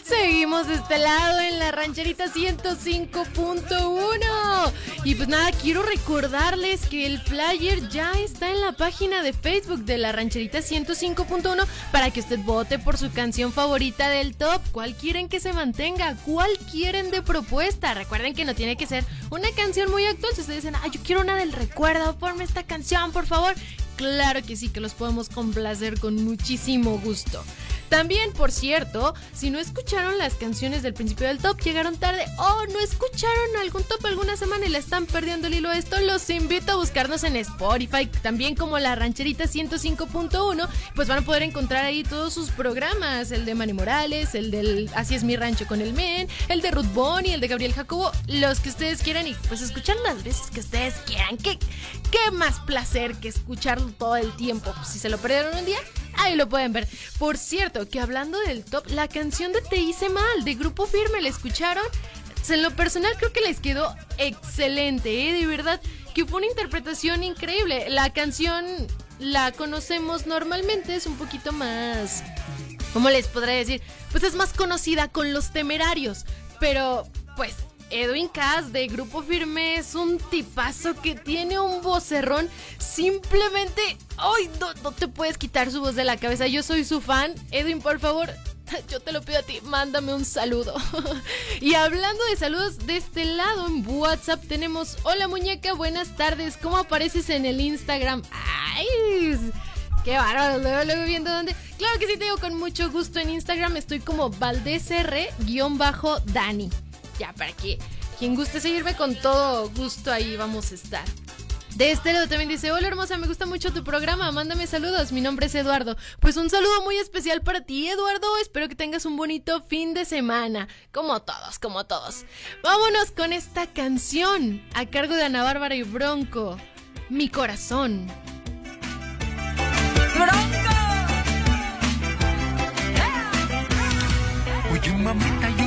Seguimos de este lado en la rancherita 105.1. Y pues nada, quiero recordarles que el flyer ya está en la página de Facebook de la rancherita 105.1 para que usted vote por su canción favorita del top. ¿Cuál quieren que se mantenga? ¿Cuál quieren de propuesta? Recuerden que no tiene que ser una canción muy actual. Si ustedes dicen, ah, yo quiero una del recuerdo, ponme esta canción, por favor. Claro que sí, que los podemos complacer con muchísimo gusto. También, por cierto, si no escucharon las canciones del principio del top, llegaron tarde o no escucharon algún top alguna semana y la están perdiendo el hilo a esto, los invito a buscarnos en Spotify, también como la rancherita 105.1, pues van a poder encontrar ahí todos sus programas, el de Manny Morales, el del Así es mi rancho con el Men, el de Ruth Bonnie, el de Gabriel Jacobo, los que ustedes quieran y pues escuchar las veces que ustedes quieran. ¿Qué, qué más placer que escucharlo todo el tiempo? Si se lo perdieron un día, ahí lo pueden ver. Por cierto, que hablando del top, la canción de Te hice mal de Grupo Firme, ¿la escucharon? En lo personal creo que les quedó excelente, ¿eh? de verdad que fue una interpretación increíble. La canción la conocemos normalmente, es un poquito más... ¿Cómo les podré decir? Pues es más conocida con los temerarios, pero pues Edwin Cass de Grupo Firme es un tipazo que tiene un vocerrón simplemente... ¡Ay! No, no te puedes quitar su voz de la cabeza. Yo soy su fan. Edwin, por favor, yo te lo pido a ti, mándame un saludo. y hablando de saludos, de este lado en WhatsApp tenemos, hola muñeca, buenas tardes, ¿cómo apareces en el Instagram? ¡Ay! Qué bárbaro, luego, luego viendo dónde. Claro que sí, te digo con mucho gusto en Instagram, estoy como valdesr-dani. Ya, para que quien guste seguirme con todo gusto ahí vamos a estar. De este lado también dice, hola hermosa, me gusta mucho tu programa, mándame saludos, mi nombre es Eduardo. Pues un saludo muy especial para ti, Eduardo, espero que tengas un bonito fin de semana, como todos, como todos. Vámonos con esta canción, a cargo de Ana Bárbara y Bronco, Mi Corazón. Oye, mamita, yo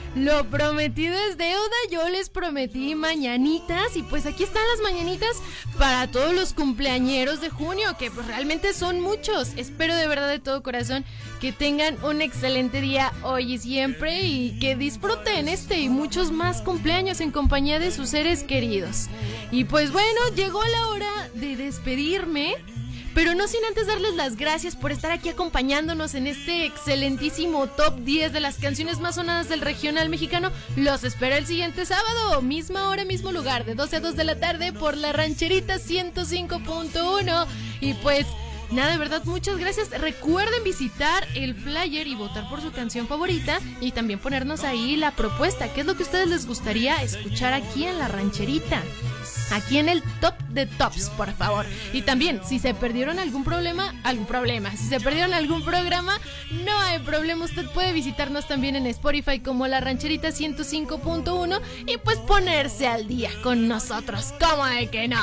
Lo prometido es deuda, yo les prometí mañanitas y pues aquí están las mañanitas para todos los cumpleañeros de junio, que pues realmente son muchos. Espero de verdad de todo corazón que tengan un excelente día hoy y siempre y que disfruten este y muchos más cumpleaños en compañía de sus seres queridos. Y pues bueno, llegó la hora de despedirme. Pero no sin antes darles las gracias por estar aquí acompañándonos en este excelentísimo top 10 de las canciones más sonadas del regional mexicano. Los espero el siguiente sábado, misma hora, mismo lugar, de 12 a 2 de la tarde por la rancherita 105.1. Y pues... Nada, de verdad, muchas gracias. Recuerden visitar el flyer y votar por su canción favorita y también ponernos ahí la propuesta. ¿Qué es lo que a ustedes les gustaría escuchar aquí en la rancherita? Aquí en el top de tops, por favor. Y también, si se perdieron algún problema, algún problema. Si se perdieron algún programa, no hay problema. Usted puede visitarnos también en Spotify como la rancherita 105.1 y pues ponerse al día con nosotros. ¿Cómo de que no?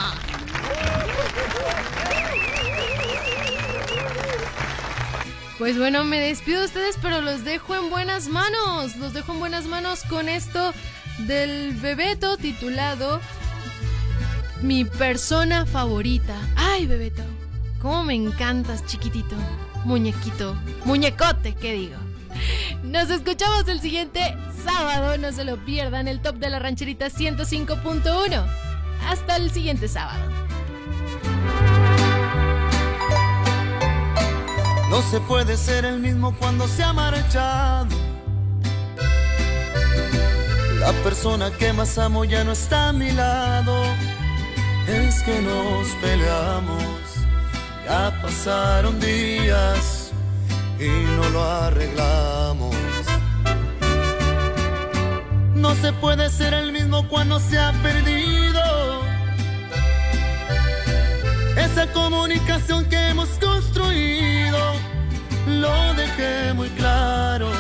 Pues bueno, me despido de ustedes, pero los dejo en buenas manos. Los dejo en buenas manos con esto del Bebeto titulado Mi persona favorita. Ay, Bebeto, cómo me encantas, chiquitito. Muñequito, muñecote, ¿qué digo? Nos escuchamos el siguiente sábado, no se lo pierdan, el top de la rancherita 105.1. Hasta el siguiente sábado. No se puede ser el mismo cuando se ha marchado. La persona que más amo ya no está a mi lado. Es que nos peleamos. Ya pasaron días y no lo arreglamos. No se puede ser el mismo cuando se ha perdido. Esa comunicación que hemos construido, lo dejé muy claro.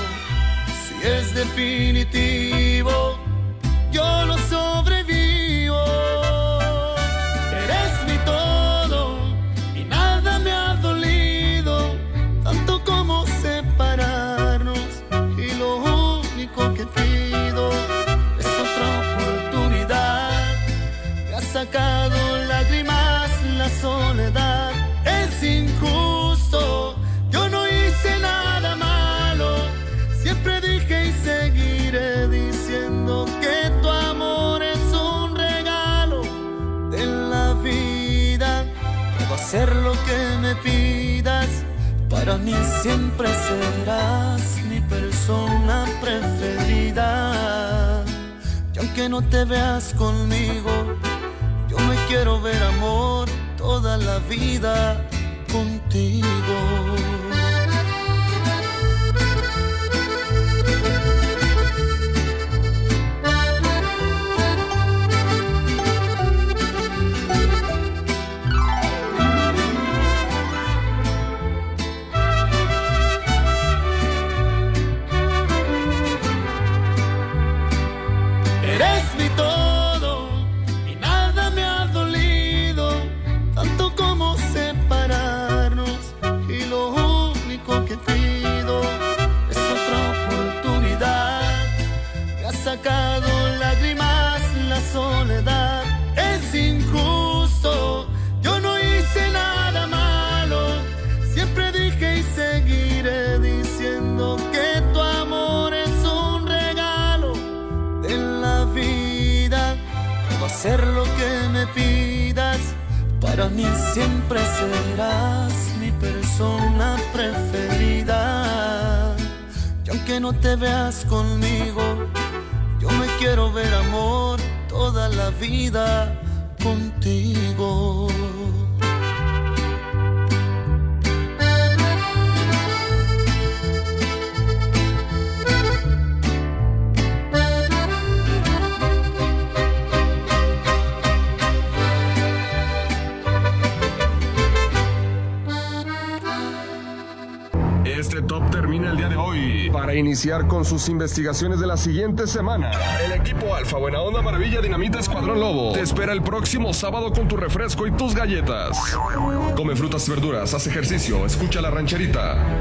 Si es definitivo, yo lo sobrevivo. Mí siempre serás mi persona preferida. Y aunque no te veas conmigo, yo me quiero ver amor toda la vida contigo. Con sus investigaciones de la siguiente semana, el equipo Alfa Buena Onda Maravilla Dinamita Escuadrón Lobo te espera el próximo sábado con tu refresco y tus galletas. Come frutas y verduras, haz ejercicio, escucha la rancherita.